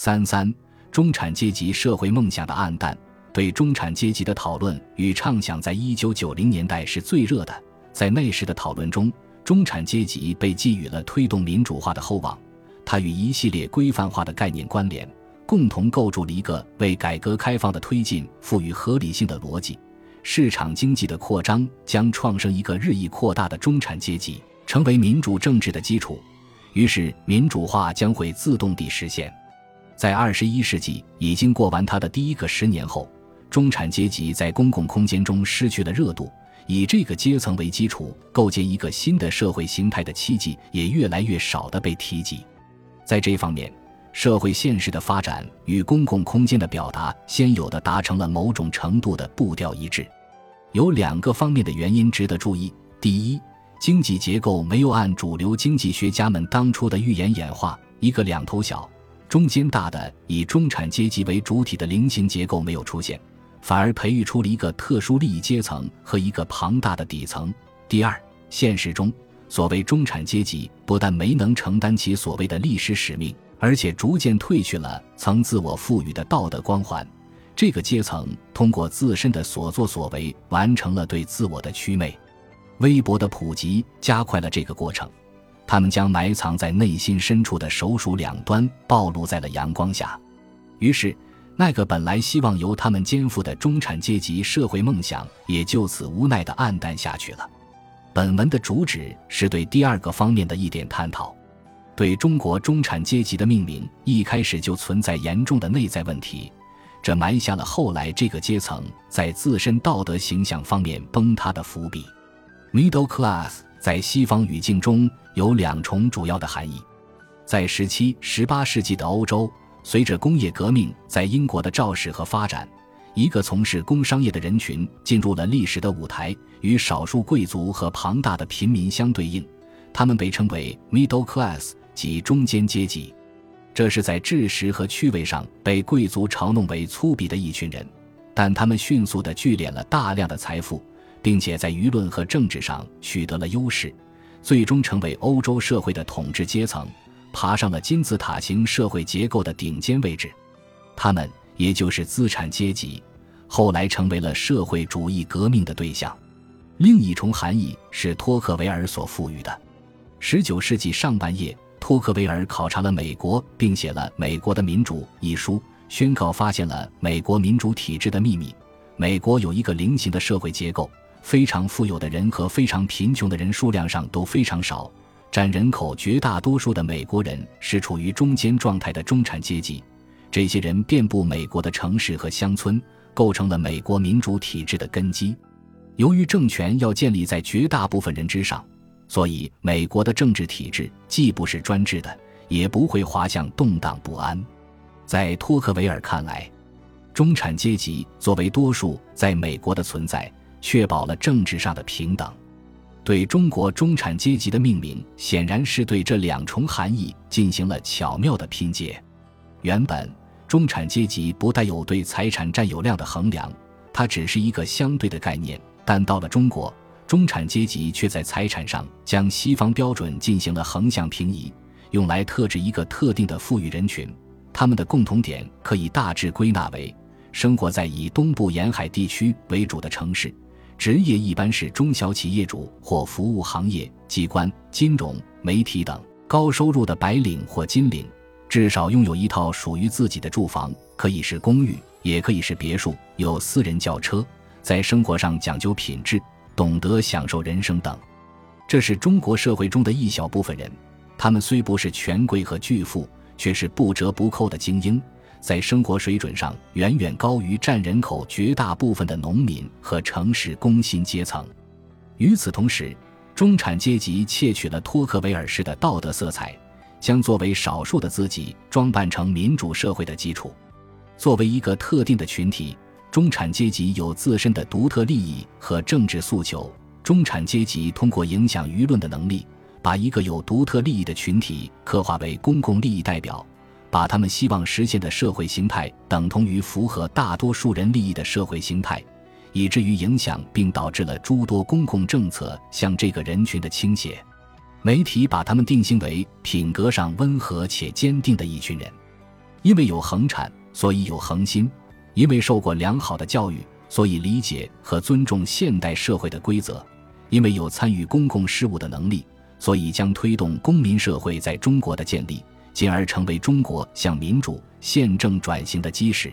三三，中产阶级社会梦想的暗淡。对中产阶级的讨论与畅想，在一九九零年代是最热的。在那时的讨论中，中产阶级被寄予了推动民主化的厚望，它与一系列规范化的概念关联，共同构筑了一个为改革开放的推进赋予合理性的逻辑。市场经济的扩张将创生一个日益扩大的中产阶级，成为民主政治的基础。于是，民主化将会自动地实现。在二十一世纪已经过完它的第一个十年后。中产阶级在公共空间中失去了热度，以这个阶层为基础构建一个新的社会形态的契机也越来越少地被提及。在这方面，社会现实的发展与公共空间的表达先有的达成了某种程度的步调一致。有两个方面的原因值得注意：第一，经济结构没有按主流经济学家们当初的预言演化，一个两头小、中间大的以中产阶级为主体的菱形结构没有出现。反而培育出了一个特殊利益阶层和一个庞大的底层。第二，现实中所谓中产阶级不但没能承担起所谓的历史使命，而且逐渐褪去了曾自我赋予的道德光环。这个阶层通过自身的所作所为，完成了对自我的祛魅。微博的普及加快了这个过程，他们将埋藏在内心深处的手鼠两端暴露在了阳光下，于是。那个本来希望由他们肩负的中产阶级社会梦想，也就此无奈的黯淡下去了。本文的主旨是对第二个方面的一点探讨。对中国中产阶级的命名一开始就存在严重的内在问题，这埋下了后来这个阶层在自身道德形象方面崩塌的伏笔。Middle class 在西方语境中有两重主要的含义，在十七、十八世纪的欧洲。随着工业革命在英国的肇始和发展，一个从事工商业的人群进入了历史的舞台，与少数贵族和庞大的平民相对应。他们被称为 middle class，即中间阶级。这是在知识和趣味上被贵族嘲弄为粗鄙的一群人，但他们迅速地聚敛了大量的财富，并且在舆论和政治上取得了优势，最终成为欧洲社会的统治阶层。爬上了金字塔型社会结构的顶尖位置，他们也就是资产阶级，后来成为了社会主义革命的对象。另一重含义是托克维尔所赋予的。十九世纪上半叶，托克维尔考察了美国，并写了《美国的民主》一书，宣告发现了美国民主体制的秘密。美国有一个菱形的社会结构，非常富有的人和非常贫穷的人数量上都非常少。占人口绝大多数的美国人是处于中间状态的中产阶级，这些人遍布美国的城市和乡村，构成了美国民主体制的根基。由于政权要建立在绝大部分人之上，所以美国的政治体制既不是专制的，也不会滑向动荡不安。在托克维尔看来，中产阶级作为多数在美国的存在，确保了政治上的平等。对中国中产阶级的命名，显然是对这两重含义进行了巧妙的拼接。原本，中产阶级不带有对财产占有量的衡量，它只是一个相对的概念。但到了中国，中产阶级却在财产上将西方标准进行了横向平移，用来特指一个特定的富裕人群。他们的共同点可以大致归纳为：生活在以东部沿海地区为主的城市。职业一般是中小企业主或服务行业、机关、金融、媒体等高收入的白领或金领，至少拥有一套属于自己的住房，可以是公寓，也可以是别墅，有私人轿车，在生活上讲究品质，懂得享受人生等。这是中国社会中的一小部分人，他们虽不是权贵和巨富，却是不折不扣的精英。在生活水准上远远高于占人口绝大部分的农民和城市工薪阶层。与此同时，中产阶级窃取了托克维尔式的道德色彩，将作为少数的自己装扮成民主社会的基础。作为一个特定的群体，中产阶级有自身的独特利益和政治诉求。中产阶级通过影响舆论的能力，把一个有独特利益的群体刻画为公共利益代表。把他们希望实现的社会形态等同于符合大多数人利益的社会形态，以至于影响并导致了诸多公共政策向这个人群的倾斜。媒体把他们定性为品格上温和且坚定的一群人。因为有恒产，所以有恒心；因为受过良好的教育，所以理解和尊重现代社会的规则；因为有参与公共事务的能力，所以将推动公民社会在中国的建立，进而成为中国向民主宪政转型的基石。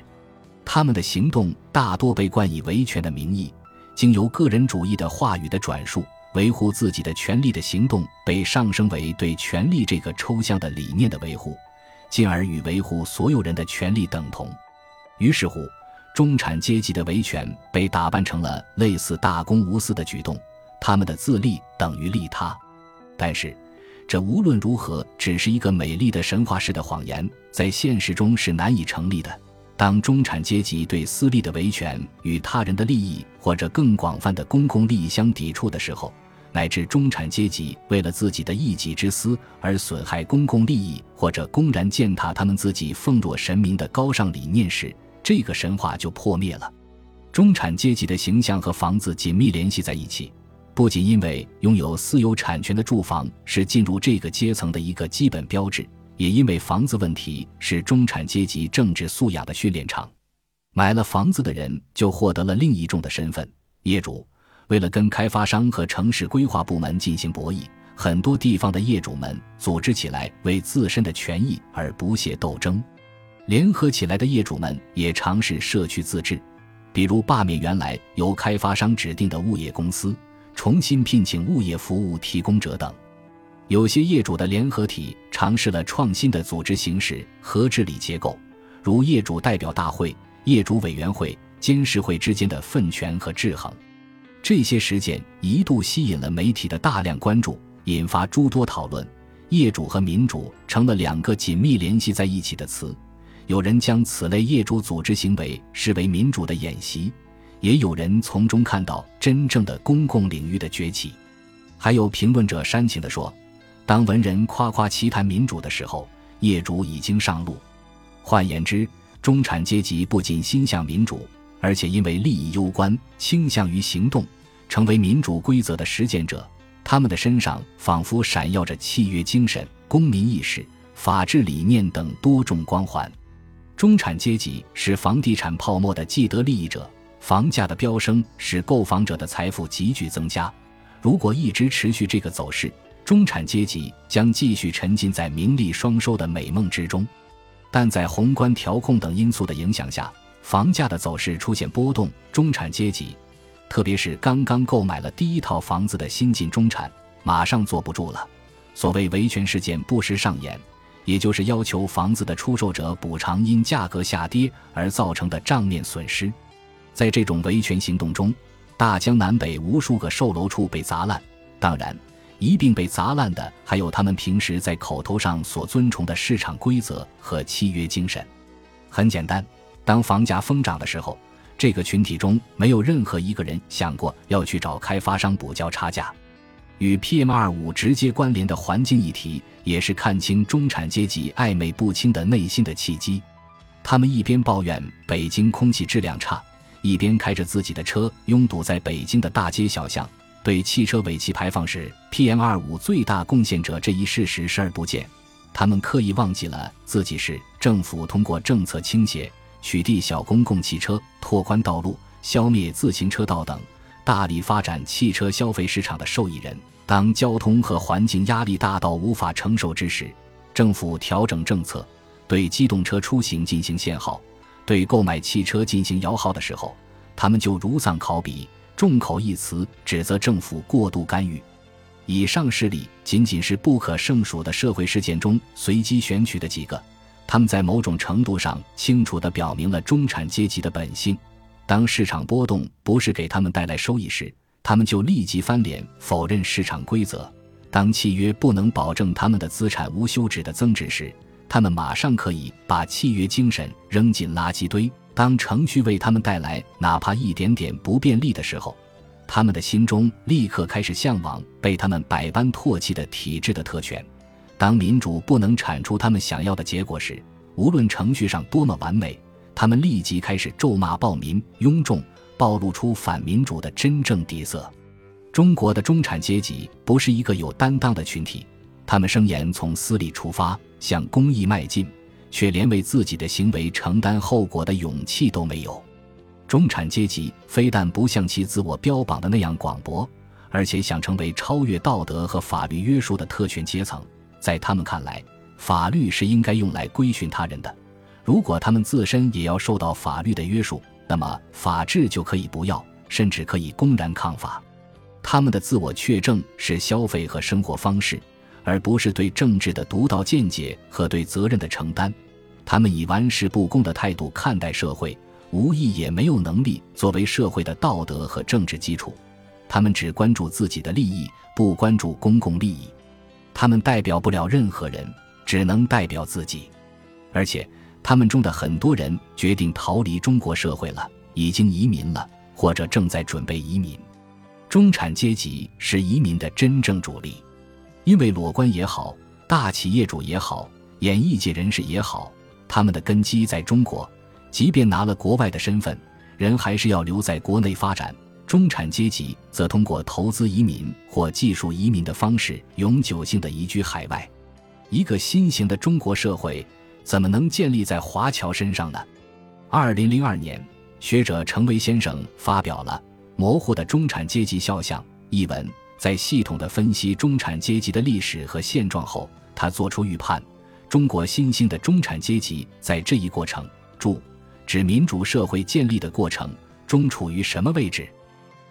他们的行动大多被冠以维权的名义，经由个人主义的话语的转述。维护自己的权利的行动被上升为对权利这个抽象的理念的维护，进而与维护所有人的权利等同。于是乎，中产阶级的维权被打扮成了类似大公无私的举动，他们的自利等于利他。但是，这无论如何只是一个美丽的神话式的谎言，在现实中是难以成立的。当中产阶级对私利的维权与他人的利益或者更广泛的公共利益相抵触的时候，乃至中产阶级为了自己的一己之私而损害公共利益，或者公然践踏他们自己奉若神明的高尚理念时，这个神话就破灭了。中产阶级的形象和房子紧密联系在一起，不仅因为拥有私有产权的住房是进入这个阶层的一个基本标志，也因为房子问题是中产阶级政治素养的训练场。买了房子的人就获得了另一种的身份——业主。为了跟开发商和城市规划部门进行博弈，很多地方的业主们组织起来为自身的权益而不懈斗争。联合起来的业主们也尝试社区自治，比如罢免原来由开发商指定的物业公司，重新聘请物业服务提供者等。有些业主的联合体尝试了创新的组织形式和治理结构，如业主代表大会、业主委员会、监事会之间的分权和制衡。这些实践一度吸引了媒体的大量关注，引发诸多讨论。业主和民主成了两个紧密联系在一起的词。有人将此类业主组织行为视为民主的演习，也有人从中看到真正的公共领域的崛起。还有评论者煽情地说：“当文人夸夸其谈民主的时候，业主已经上路。”换言之，中产阶级不仅心向民主。而且因为利益攸关，倾向于行动，成为民主规则的实践者。他们的身上仿佛闪耀着契约精神、公民意识、法治理念等多种光环。中产阶级是房地产泡沫的既得利益者，房价的飙升使购房者的财富急剧增加。如果一直持续这个走势，中产阶级将继续沉浸在名利双收的美梦之中。但在宏观调控等因素的影响下，房价的走势出现波动，中产阶级，特别是刚刚购买了第一套房子的新晋中产，马上坐不住了。所谓维权事件不时上演，也就是要求房子的出售者补偿因价格下跌而造成的账面损失。在这种维权行动中，大江南北无数个售楼处被砸烂，当然，一并被砸烂的还有他们平时在口头上所尊崇的市场规则和契约精神。很简单。当房价疯涨的时候，这个群体中没有任何一个人想过要去找开发商补交差价。与 PM 二五直接关联的环境议题，也是看清中产阶级暧昧不清的内心的契机。他们一边抱怨北京空气质量差，一边开着自己的车拥堵在北京的大街小巷，对汽车尾气排放是 PM 二五最大贡献者这一事实视而不见。他们刻意忘记了自己是政府通过政策倾斜。取缔小公共汽车，拓宽道路，消灭自行车道等，大力发展汽车消费市场的受益人。当交通和环境压力大到无法承受之时，政府调整政策，对机动车出行进行限号，对购买汽车进行摇号的时候，他们就如丧考妣，众口一词指责政府过度干预。以上事例仅仅是不可胜数的社会事件中随机选取的几个。他们在某种程度上清楚地表明了中产阶级的本性：当市场波动不是给他们带来收益时，他们就立即翻脸否认市场规则；当契约不能保证他们的资产无休止的增值时，他们马上可以把契约精神扔进垃圾堆；当程序为他们带来哪怕一点点不便利的时候，他们的心中立刻开始向往被他们百般唾弃的体制的特权。当民主不能产出他们想要的结果时，无论程序上多么完美，他们立即开始咒骂暴民、庸众，暴露出反民主的真正底色。中国的中产阶级不是一个有担当的群体，他们声言从私利出发，向公益迈进，却连为自己的行为承担后果的勇气都没有。中产阶级非但不像其自我标榜的那样广博，而且想成为超越道德和法律约束的特权阶层。在他们看来，法律是应该用来规训他人的。如果他们自身也要受到法律的约束，那么法治就可以不要，甚至可以公然抗法。他们的自我确证是消费和生活方式，而不是对政治的独到见解和对责任的承担。他们以玩世不恭的态度看待社会，无意也没有能力作为社会的道德和政治基础。他们只关注自己的利益，不关注公共利益。他们代表不了任何人，只能代表自己，而且。他们中的很多人决定逃离中国社会了，已经移民了，或者正在准备移民。中产阶级是移民的真正主力，因为裸官也好，大企业主也好，演艺界人士也好，他们的根基在中国。即便拿了国外的身份，人还是要留在国内发展。中产阶级则通过投资移民或技术移民的方式，永久性的移居海外。一个新型的中国社会。怎么能建立在华侨身上呢？二零零二年，学者程维先生发表了《模糊的中产阶级肖像》一文，在系统的分析中产阶级的历史和现状后，他作出预判：中国新兴的中产阶级在这一过程，注指民主社会建立的过程中处于什么位置？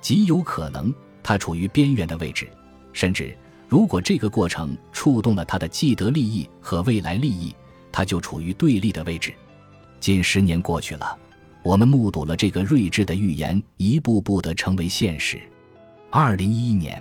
极有可能，他处于边缘的位置，甚至如果这个过程触动了他的既得利益和未来利益。他就处于对立的位置。近十年过去了，我们目睹了这个睿智的预言一步步的成为现实。二零一一年，